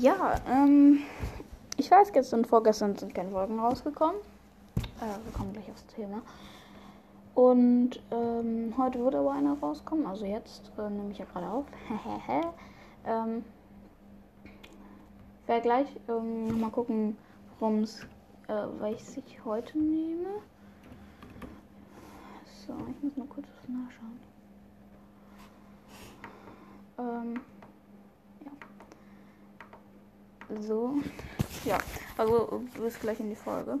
Ja, ähm, ich weiß, gestern und vorgestern sind keine Folgen rausgekommen. Äh, wir kommen gleich aufs Thema. Und ähm, heute wird aber einer rauskommen. Also jetzt äh, nehme ich ja gerade auf. ähm, werde gleich ähm, nochmal gucken, worum es, äh, welches ich heute nehme. So, ich muss mal kurz nachschauen. Ja. So. Ja, also bis gleich in die Folge.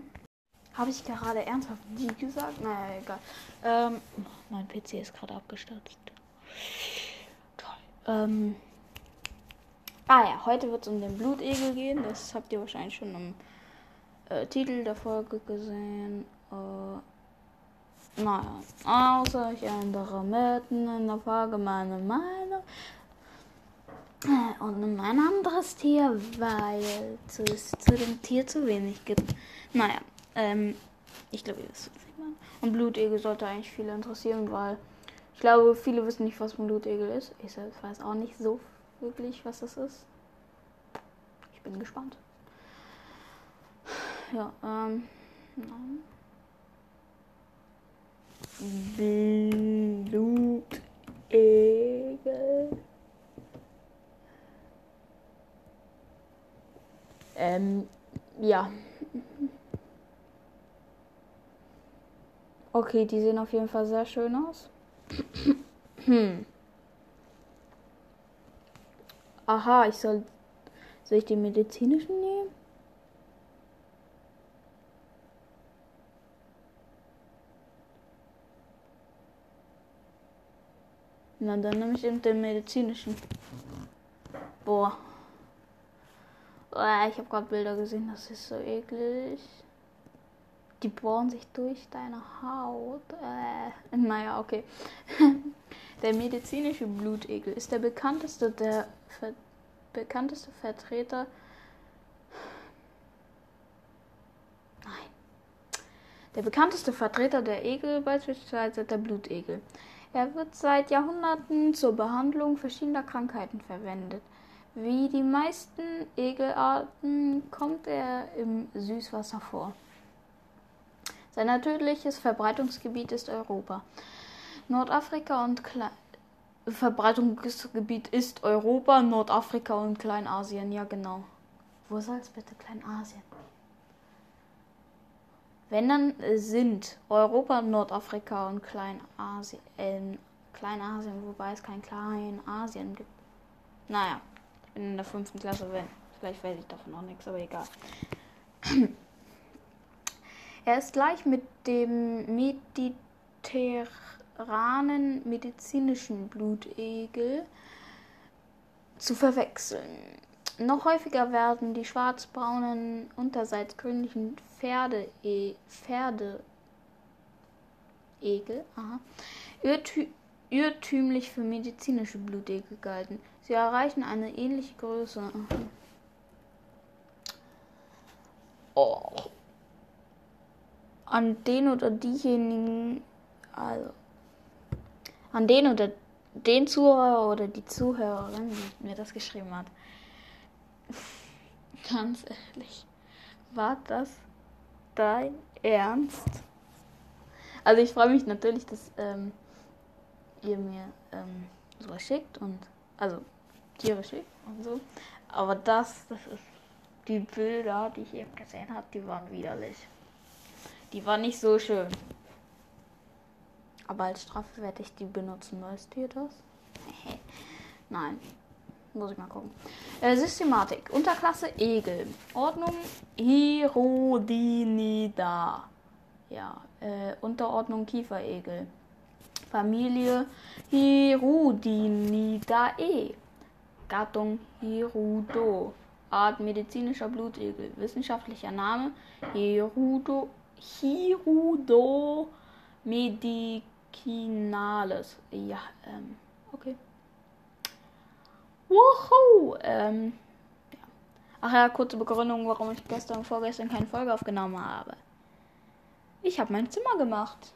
Habe ich gerade ernsthaft die gesagt? Naja, egal. Ähm, mein PC ist gerade abgestürzt. Toll. Ähm, ah ja, heute wird es um den Blutegel gehen. Das habt ihr wahrscheinlich schon im äh, Titel der Folge gesehen. Äh, naja, außer ich ändere mitten in der Folge meine Meinung. Und ein anderes Tier, weil es zu dem Tier zu wenig gibt. Naja, ähm, ich glaube, ihr wisst, was ich meine. Und Blutegel sollte eigentlich viele interessieren, weil ich glaube, viele wissen nicht, was ein Blutegel ist. Ich selbst weiß auch nicht so wirklich, was das ist. Ich bin gespannt. Ja, ähm, nein. Blutegel. Ähm, ja. Okay, die sehen auf jeden Fall sehr schön aus. hm. Aha, ich soll. Soll ich die medizinischen nehmen? Na, dann nehme ich eben den medizinischen. Boah. Boah ich habe gerade Bilder gesehen, das ist so eklig. Die bohren sich durch deine Haut. Äh, naja, okay. Der medizinische Blutegel ist der bekannteste der ver bekannteste Vertreter. Nein. Der bekannteste Vertreter der Egel beispielsweise der Blutegel. Er wird seit Jahrhunderten zur Behandlung verschiedener Krankheiten verwendet. Wie die meisten Egelarten kommt er im Süßwasser vor. Sein natürliches Verbreitungsgebiet ist Europa. Nordafrika und Kle Verbreitungsgebiet ist Europa, Nordafrika und Kleinasien. Ja, genau. Wo soll es bitte Kleinasien? Wenn dann sind Europa, Nordafrika und Kleinasien, äh, Kleinasien, wobei es kein Kleinasien gibt. Naja, ich bin in der fünften Klasse, wenn. Vielleicht weiß ich davon noch nichts, aber egal. Er ist gleich mit dem mediterranen medizinischen Blutegel zu verwechseln. Noch häufiger werden die schwarzbraunen, unterseits grünlichen Pferde, -E Pferde irrtümlich für medizinische Blutegel gehalten. Sie erreichen eine ähnliche Größe. Oh an den oder diejenigen, also an den oder den Zuhörer oder die Zuhörerin, die mir das geschrieben hat. Ganz ehrlich, war das dein Ernst? Also ich freue mich natürlich, dass ähm, ihr mir ähm, sowas schickt und also Tiere schickt und so. Aber das, das ist die Bilder, die ich eben gesehen habe, die waren widerlich. Die war nicht so schön. Aber als Strafe werde ich die benutzen. Weißt ihr das? Nein. Muss ich mal gucken. Äh, Systematik. Unterklasse Egel. Ordnung Hierodinida. Ja. Äh, Unterordnung Kieferegel. Familie Hirudinidae. Gattung Hirudo. Art medizinischer Blutegel. Wissenschaftlicher Name Hirudo Hirudo Medicinales. Ja, ähm, okay. Wow! Ähm, ja. Ach ja, kurze Begründung, warum ich gestern und vorgestern keine Folge aufgenommen habe. Ich habe mein Zimmer gemacht.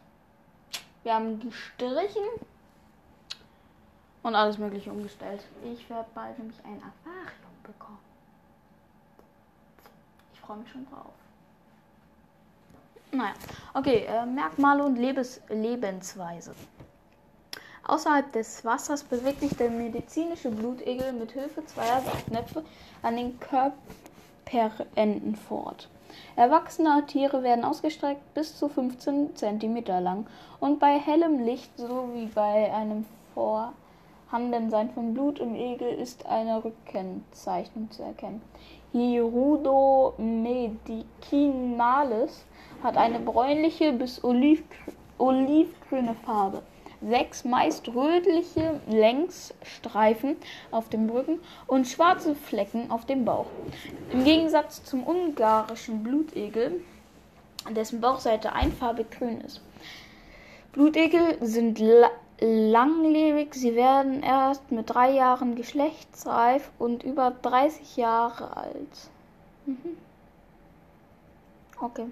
Wir haben gestrichen und alles mögliche umgestellt. Ich werde bald nämlich ein Aquarium bekommen. freue mich schon drauf. Naja, okay, äh, Merkmale und Lebens Lebensweise. Außerhalb des Wassers bewegt sich der medizinische Blutegel mit Hilfe zweier Saugnäpfe an den Körperenden fort. Erwachsene Tiere werden ausgestreckt bis zu 15 cm lang und bei hellem Licht sowie bei einem Vorhandensein von Blut im Egel ist eine Rückkennzeichnung zu erkennen. Hirudo medicinalis hat eine bräunliche bis olivgrüne Farbe sechs meist rötliche Längsstreifen auf dem Rücken und schwarze Flecken auf dem Bauch. Im Gegensatz zum ungarischen Blutegel, dessen Bauchseite einfarbig grün ist. Blutegel sind langlebig, sie werden erst mit drei Jahren geschlechtsreif und über 30 Jahre alt. Mhm. Okay.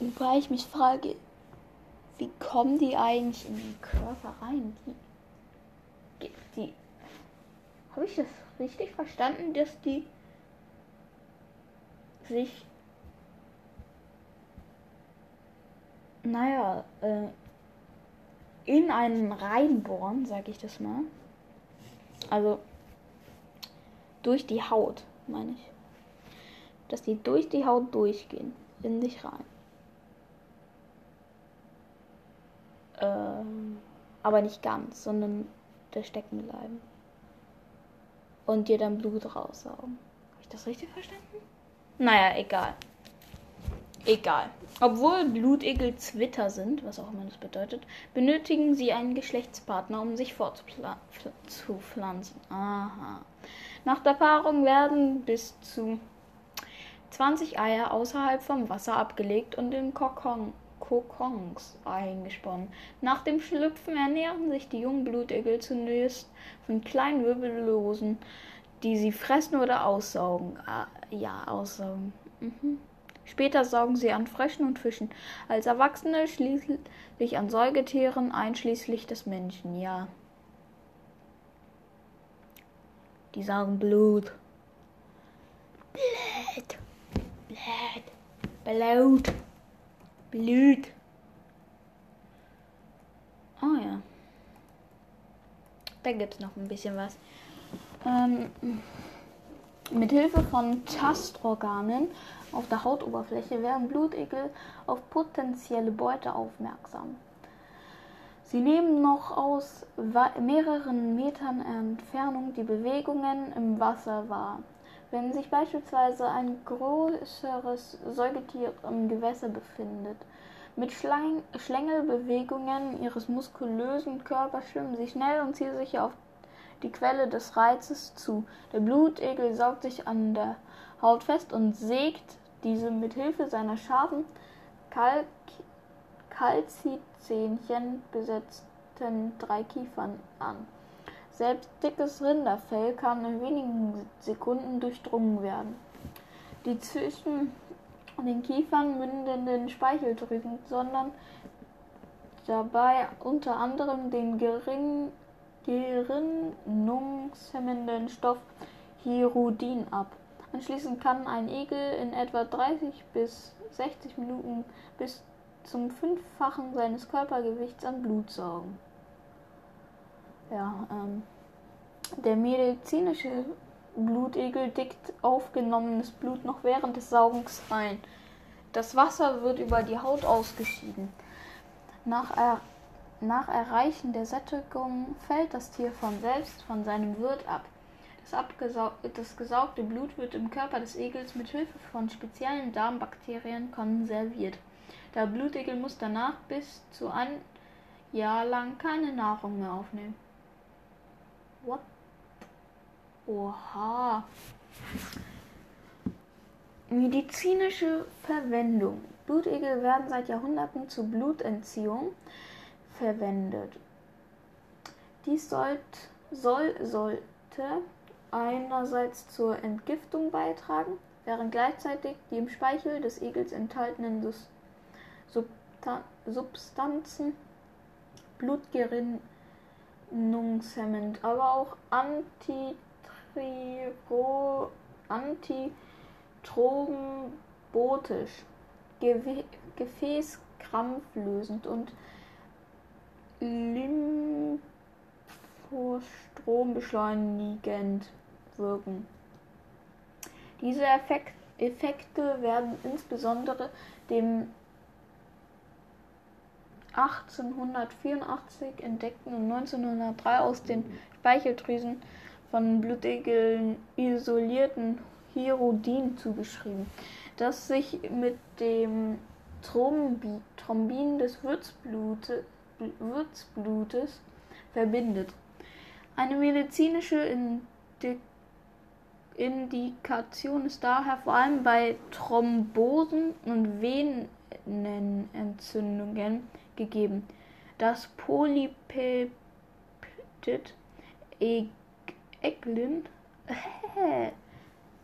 Wobei ich mich frage, wie kommen die eigentlich in den Körper rein? Die, die habe ich das richtig verstanden, dass die sich naja, äh, in einen reinbohren, sag ich das mal. Also durch die Haut, meine ich. Dass die durch die Haut durchgehen, in dich rein. Ähm, aber nicht ganz, sondern da stecken bleiben. Und dir dann Blut raussaugen. Habe ich das richtig verstanden? Naja, egal. Egal. Obwohl Blutegel Zwitter sind, was auch immer das bedeutet, benötigen sie einen Geschlechtspartner, um sich fortzupflanzen. Aha. Nach der Paarung werden bis zu 20 Eier außerhalb vom Wasser abgelegt und in Kokon Kokons eingesponnen. Nach dem Schlüpfen ernähren sich die jungen Blutegel zunächst von kleinen Wirbellosen, die sie fressen oder aussaugen. Ah, ja, aussaugen. Mhm. Später saugen sie an Fröschen und Fischen. Als Erwachsene schließlich an Säugetieren, einschließlich des Menschen, ja. Die saugen Blut. Blut. Blut. Blut. Blut. Oh ja. Da gibt es noch ein bisschen was. Ähm, mit Hilfe von Tastorganen auf der Hautoberfläche werden Blutegel auf potenzielle Beute aufmerksam. Sie nehmen noch aus mehreren Metern Entfernung die Bewegungen im Wasser wahr. Wenn sich beispielsweise ein größeres Säugetier im Gewässer befindet, mit Schlängelbewegungen ihres muskulösen Körpers schwimmen sie schnell und ziehen sich auf die Quelle des Reizes zu. Der Blutegel saugt sich an der Haut fest und sägt diese mit Hilfe seiner scharfen Kalk Kalzizähnchen besetzten drei Kiefern an. Selbst dickes Rinderfell kann in wenigen Sekunden durchdrungen werden. Die zwischen den Kiefern mündenden Speicheldrüsen sondern dabei unter anderem den gering, gerinnungshemmenden Stoff Hirudin ab. Anschließend kann ein Igel in etwa 30 bis 60 Minuten bis zum Fünffachen seines Körpergewichts an Blut saugen ja, ähm, der medizinische Blutegel dickt aufgenommenes Blut noch während des Saugens ein. Das Wasser wird über die Haut ausgeschieden. Nach, er nach Erreichen der Sättigung fällt das Tier von selbst von seinem Wirt ab. Das, das gesaugte Blut wird im Körper des Egels mit Hilfe von speziellen Darmbakterien konserviert. Der Blutegel muss danach bis zu ein Jahr lang keine Nahrung mehr aufnehmen. What? Oha. Medizinische Verwendung. Blutegel werden seit Jahrhunderten zur Blutentziehung verwendet. Dies sollt, soll, sollte einerseits zur Entgiftung beitragen, während gleichzeitig die im Speichel des Egels enthaltenen Substanzen Blutgerinnung Entzündungshemmend, aber auch Antitiro, Anti thrombotisch, gefäßkrampflösend und lymphstrombeschleunigend wirken. Diese Effekt, Effekte werden insbesondere dem 1884 entdeckten und 1903 aus den Speicheldrüsen von Blutegeln isolierten Hierodin zugeschrieben, das sich mit dem Thrombi Thrombin des Würzblute, Würzblutes verbindet. Eine medizinische Indik Indikation ist daher vor allem bei Thrombosen und Venenentzündungen gegeben. Das Polypeptid Eglin,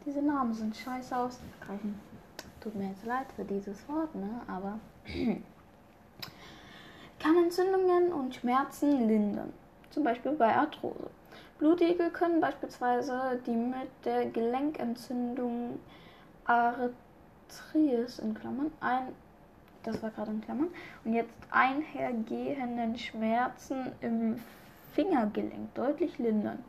diese Namen sind scheiße auszusprechen. Tut mir jetzt leid für dieses Wort, ne? aber kann Entzündungen und Schmerzen lindern, zum Beispiel bei Arthrose. Blutegel können beispielsweise die mit der Gelenkentzündung Arthritis in Klammern ein das war gerade in Klammern, und jetzt einhergehenden Schmerzen im Fingergelenk deutlich lindern.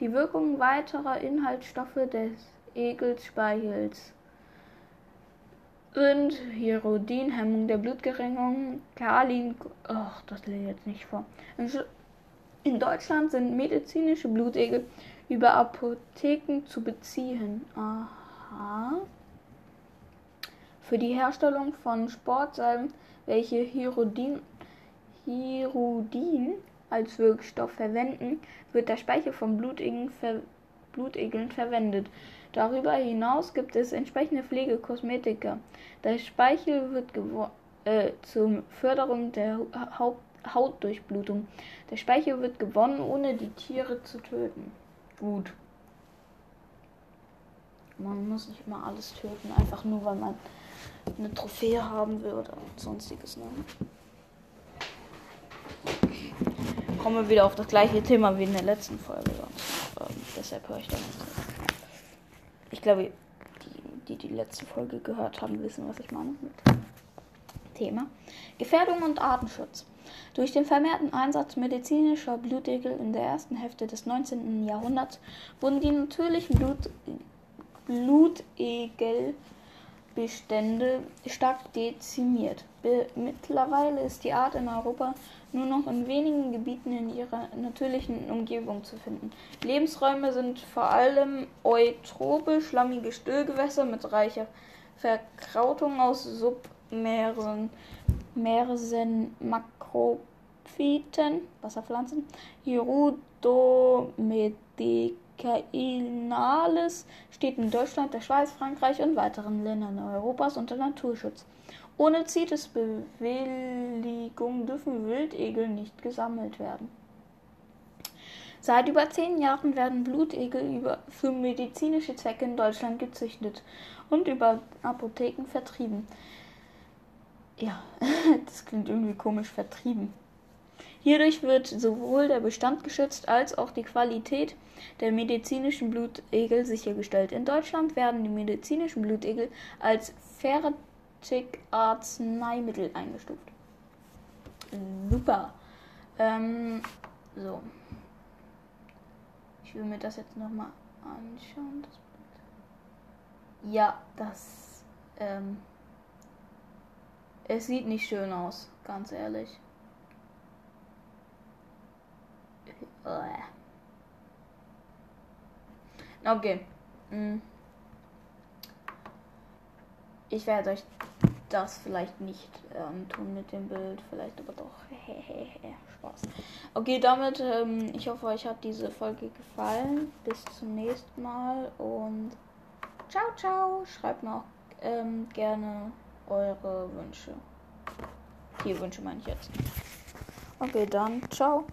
Die Wirkung weiterer Inhaltsstoffe des Egelspeichels sind Hierodin, Hemmung der Blutgeringung, Kalin, ach, das lese ich jetzt nicht vor. In Deutschland sind medizinische Blutegel über Apotheken zu beziehen. Aha. Für die Herstellung von Sportsalben, welche Hierudin, Hierudin als Wirkstoff verwenden, wird der Speichel von Blutegeln, ver, Blutegeln verwendet. Darüber hinaus gibt es entsprechende Pflegekosmetika. Der Speichel wird äh, zur Förderung der Haut Hautdurchblutung. Der Speichel wird gewonnen, ohne die Tiere zu töten. Gut. Man muss nicht immer alles töten, einfach nur weil man eine Trophäe haben will oder sonstiges. Ne? Kommen wir wieder auf das gleiche Thema wie in der letzten Folge. Sonst, ähm, deshalb höre ich da nicht. Ich glaube, die, die die letzte Folge gehört haben, wissen, was ich meine mit Thema. Gefährdung und Artenschutz. Durch den vermehrten Einsatz medizinischer Blutegel in der ersten Hälfte des 19. Jahrhunderts wurden die natürlichen Blut, Blutegel Bestände stark dezimiert. Be mittlerweile ist die Art in Europa nur noch in wenigen Gebieten in ihrer natürlichen Umgebung zu finden. Lebensräume sind vor allem eutrophe, schlammige Stillgewässer mit reicher Verkrautung aus Submersen, Mersen, Makrophyten, Wasserpflanzen, Hierodomedek Kainales steht in Deutschland, der Schweiz, Frankreich und weiteren Ländern Europas unter Naturschutz. Ohne CITES-Bewilligung dürfen Wildegel nicht gesammelt werden. Seit über zehn Jahren werden Blutegel für medizinische Zwecke in Deutschland gezüchtet und über Apotheken vertrieben. Ja, das klingt irgendwie komisch vertrieben. Hierdurch wird sowohl der Bestand geschützt als auch die Qualität der medizinischen Blutegel sichergestellt. In Deutschland werden die medizinischen Blutegel als Fertigarzneimittel eingestuft. Super. Ähm, so. Ich will mir das jetzt nochmal anschauen. Ja, das. Ähm, es sieht nicht schön aus, ganz ehrlich. Okay. Hm. Ich werde euch das vielleicht nicht ähm, tun mit dem Bild, vielleicht aber doch. Spaß. Okay, damit, ähm, ich hoffe, euch hat diese Folge gefallen. Bis zum nächsten Mal und ciao, ciao. Schreibt mir auch ähm, gerne eure Wünsche. Hier Wünsche meine ich jetzt. Okay, dann ciao.